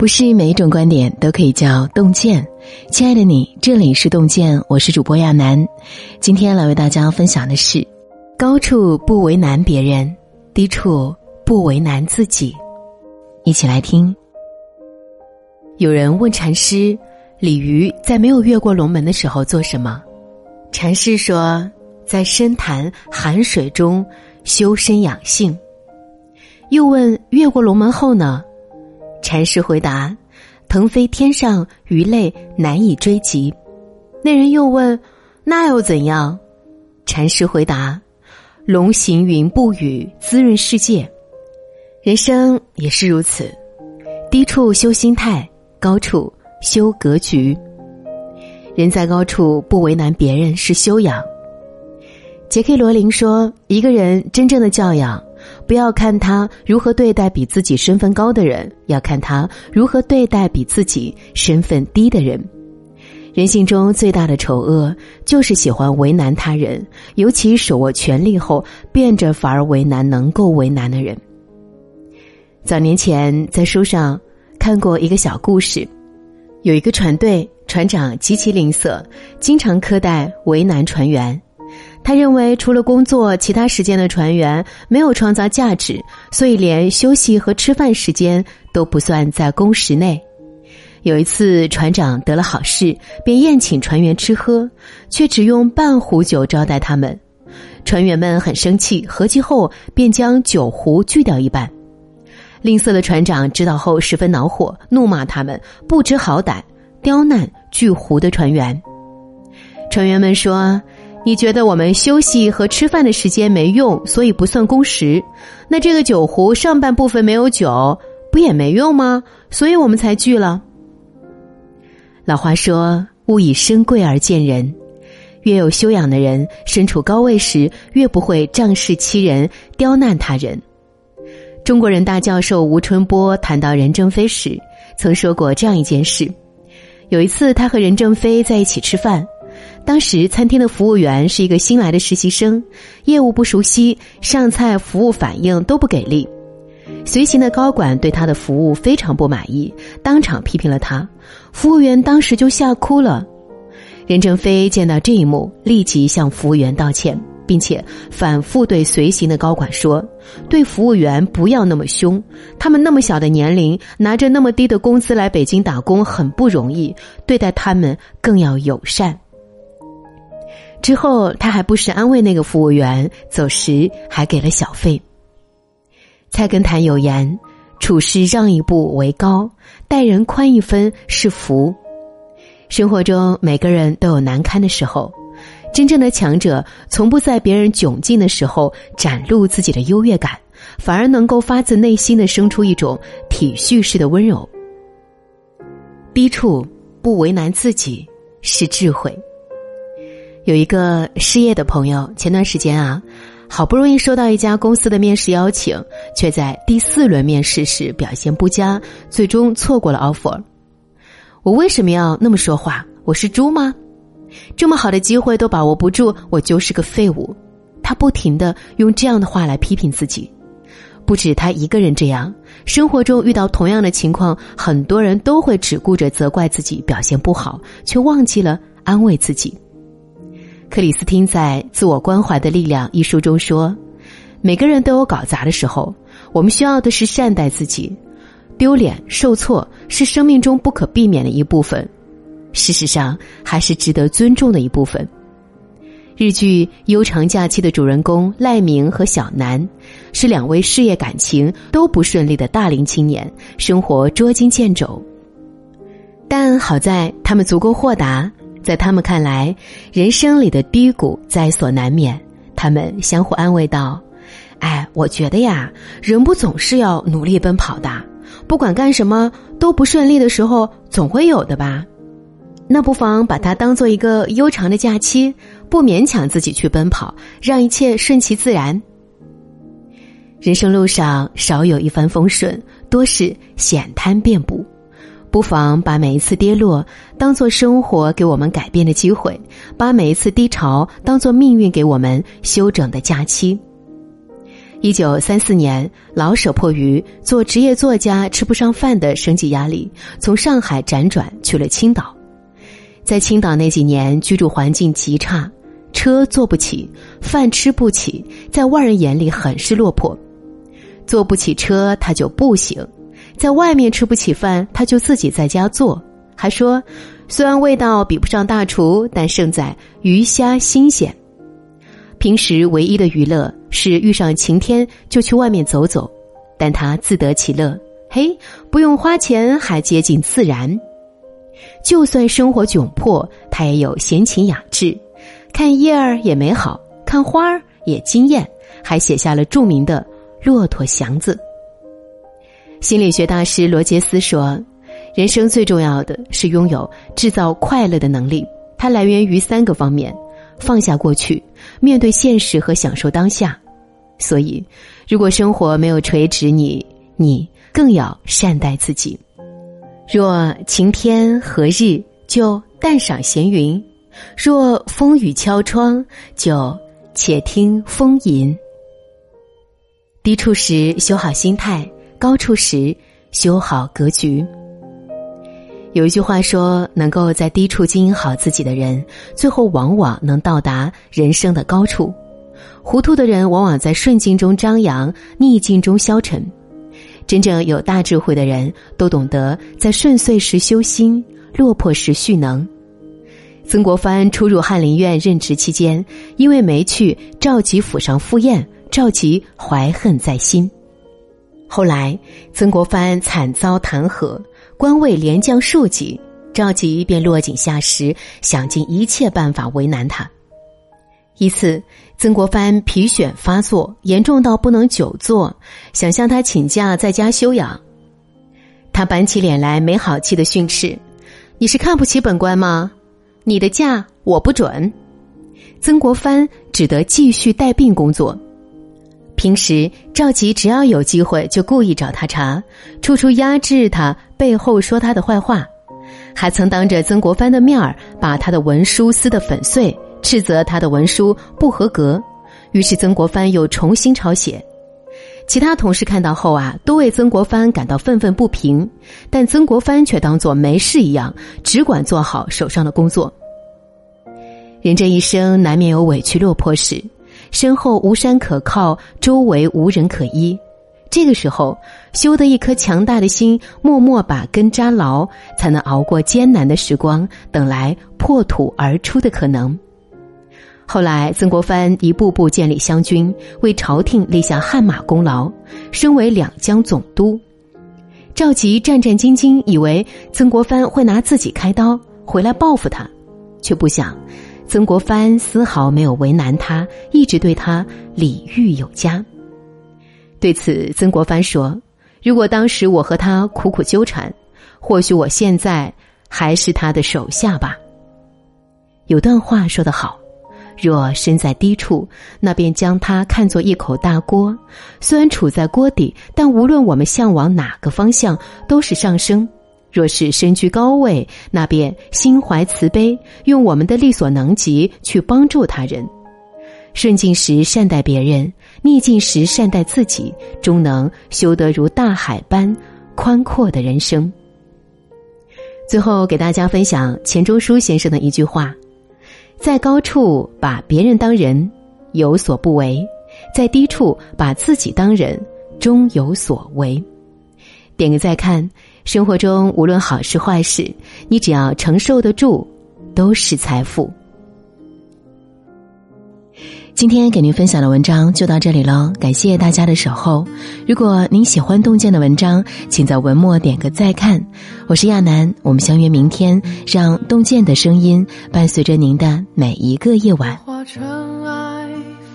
不是每一种观点都可以叫洞见。亲爱的你，这里是洞见，我是主播亚楠。今天来为大家分享的是：高处不为难别人，低处不为难自己。一起来听。有人问禅师：“鲤鱼在没有越过龙门的时候做什么？”禅师说：“在深潭寒水中修身养性。”又问：“越过龙门后呢？”禅师回答：“腾飞天上，鱼类难以追及。”那人又问：“那又怎样？”禅师回答：“龙行云布雨，滋润世界。人生也是如此，低处修心态，高处修格局。人在高处不为难别人是修养。”杰克·罗琳说：“一个人真正的教养。”不要看他如何对待比自己身份高的人，要看他如何对待比自己身份低的人。人性中最大的丑恶，就是喜欢为难他人，尤其手握权力后，变着法儿为难能够为难的人。早年前在书上看过一个小故事，有一个船队，船长极其吝啬，经常苛待为难船员。他认为，除了工作，其他时间的船员没有创造价值，所以连休息和吃饭时间都不算在工时内。有一次，船长得了好事，便宴请船员吃喝，却只用半壶酒招待他们。船员们很生气，合计后便将酒壶锯掉一半。吝啬的船长知道后十分恼火，怒骂他们不知好歹，刁难锯壶的船员。船员们说。你觉得我们休息和吃饭的时间没用，所以不算工时。那这个酒壶上半部分没有酒，不也没用吗？所以我们才聚了。老话说：“勿以身贵而贱人。”越有修养的人，身处高位时，越不会仗势欺人、刁难他人。中国人大教授吴春波谈到任正非时，曾说过这样一件事：有一次，他和任正非在一起吃饭。当时餐厅的服务员是一个新来的实习生，业务不熟悉，上菜服务反应都不给力。随行的高管对他的服务非常不满意，当场批评了他。服务员当时就吓哭了。任正非见到这一幕，立即向服务员道歉，并且反复对随行的高管说：“对服务员不要那么凶，他们那么小的年龄，拿着那么低的工资来北京打工很不容易，对待他们更要友善。”之后，他还不时安慰那个服务员，走时还给了小费。菜根谭有言：“处事让一步为高，待人宽一分是福。”生活中每个人都有难堪的时候，真正的强者从不在别人窘境的时候展露自己的优越感，反而能够发自内心的生出一种体恤式的温柔。低处不为难自己是智慧。有一个失业的朋友，前段时间啊，好不容易收到一家公司的面试邀请，却在第四轮面试时表现不佳，最终错过了 offer。我为什么要那么说话？我是猪吗？这么好的机会都把握不住，我就是个废物。他不停的用这样的话来批评自己，不止他一个人这样，生活中遇到同样的情况，很多人都会只顾着责怪自己表现不好，却忘记了安慰自己。克里斯汀在《自我关怀的力量》一书中说：“每个人都有搞砸的时候，我们需要的是善待自己。丢脸、受挫是生命中不可避免的一部分，事实上还是值得尊重的一部分。”日剧《悠长假期》的主人公赖明和小南，是两位事业感情都不顺利的大龄青年，生活捉襟见肘，但好在他们足够豁达。在他们看来，人生里的低谷在所难免。他们相互安慰道：“哎，我觉得呀，人不总是要努力奔跑的，不管干什么都不顺利的时候，总会有的吧？那不妨把它当做一个悠长的假期，不勉强自己去奔跑，让一切顺其自然。人生路上少有一帆风顺，多是险滩遍布。”不妨把每一次跌落当做生活给我们改变的机会，把每一次低潮当做命运给我们休整的假期。一九三四年，老舍迫于做职业作家吃不上饭的生计压力，从上海辗转去了青岛。在青岛那几年，居住环境极差，车坐不起，饭吃不起，在外人眼里很是落魄。坐不起车，他就步行；在外面吃不起饭，他就自己在家做。还说，虽然味道比不上大厨，但胜在鱼虾新鲜。平时唯一的娱乐是遇上晴天就去外面走走，但他自得其乐。嘿，不用花钱，还接近自然。就算生活窘迫，他也有闲情雅致，看叶儿也美好，看花儿也惊艳，还写下了著名的《骆驼祥子》。心理学大师罗杰斯说：“人生最重要的是拥有制造快乐的能力，它来源于三个方面：放下过去，面对现实和享受当下。所以，如果生活没有垂直你，你更要善待自己。”若晴天何日，就淡赏闲云；若风雨敲窗，就且听风吟。低处时修好心态，高处时修好格局。有一句话说：“能够在低处经营好自己的人，最后往往能到达人生的高处。糊涂的人往往在顺境中张扬，逆境中消沉。”真正有大智慧的人都懂得在顺遂时修心，落魄时蓄能。曾国藩初入翰林院任职期间，因为没去赵佶府上赴宴，赵佶怀恨在心。后来曾国藩惨遭弹劾，官位连降数级，赵佶便落井下石，想尽一切办法为难他。一次，曾国藩皮癣发作，严重到不能久坐，想向他请假在家休养。他板起脸来，没好气的训斥：“你是看不起本官吗？你的假我不准。”曾国藩只得继续带病工作。平时赵佶只要有机会，就故意找他茬，处处压制他，背后说他的坏话，还曾当着曾国藩的面儿把他的文书撕得粉碎。斥责他的文书不合格，于是曾国藩又重新抄写。其他同事看到后啊，都为曾国藩感到愤愤不平，但曾国藩却当作没事一样，只管做好手上的工作。人这一生难免有委屈落魄时，身后无山可靠，周围无人可依，这个时候修得一颗强大的心，默默把根扎牢，才能熬过艰难的时光，等来破土而出的可能。后来，曾国藩一步步建立湘军，为朝廷立下汗马功劳，升为两江总督。赵佶战战兢兢，以为曾国藩会拿自己开刀回来报复他，却不想，曾国藩丝毫没有为难他，一直对他礼遇有加。对此，曾国藩说：“如果当时我和他苦苦纠缠，或许我现在还是他的手下吧。”有段话说得好。若身在低处，那便将它看作一口大锅。虽然处在锅底，但无论我们向往哪个方向，都是上升。若是身居高位，那便心怀慈悲，用我们的力所能及去帮助他人。顺境时善待别人，逆境时善待自己，终能修得如大海般宽阔的人生。最后，给大家分享钱钟书先生的一句话。在高处把别人当人，有所不为；在低处把自己当人，终有所为。点个再看，生活中无论好事坏事，你只要承受得住，都是财富。今天给您分享的文章就到这里了，感谢大家的守候。如果您喜欢洞见的文章，请在文末点个再看。我是亚楠，我们相约明天，让洞见的声音伴随着您的每一个夜晚。化尘埃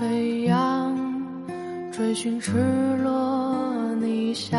飞扬，追寻赤裸逆翔，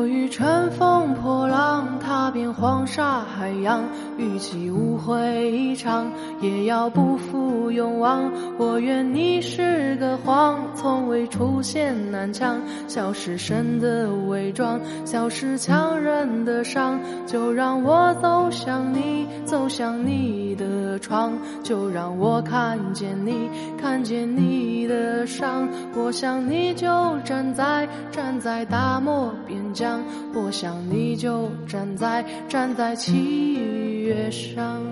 我欲乘风破浪，踏遍黄沙海洋，与其误会一场，也要不负勇往。我愿你是个谎，从未出现南墙，消失神的伪装，消失强忍的伤。就让我走向你，走向你的窗，就让我看见你，看见你的伤。我想你就站在，站在大漠边疆。我想你就站在站在七月上。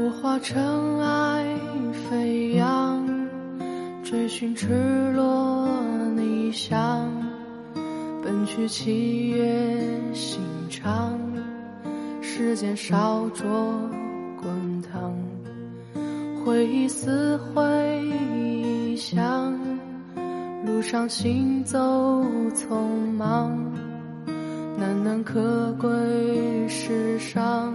我化尘埃飞扬，追寻赤裸逆翔。奔去七月心肠，时间烧灼滚烫，回忆撕毁臆想，路上行走匆忙，难能可贵世上，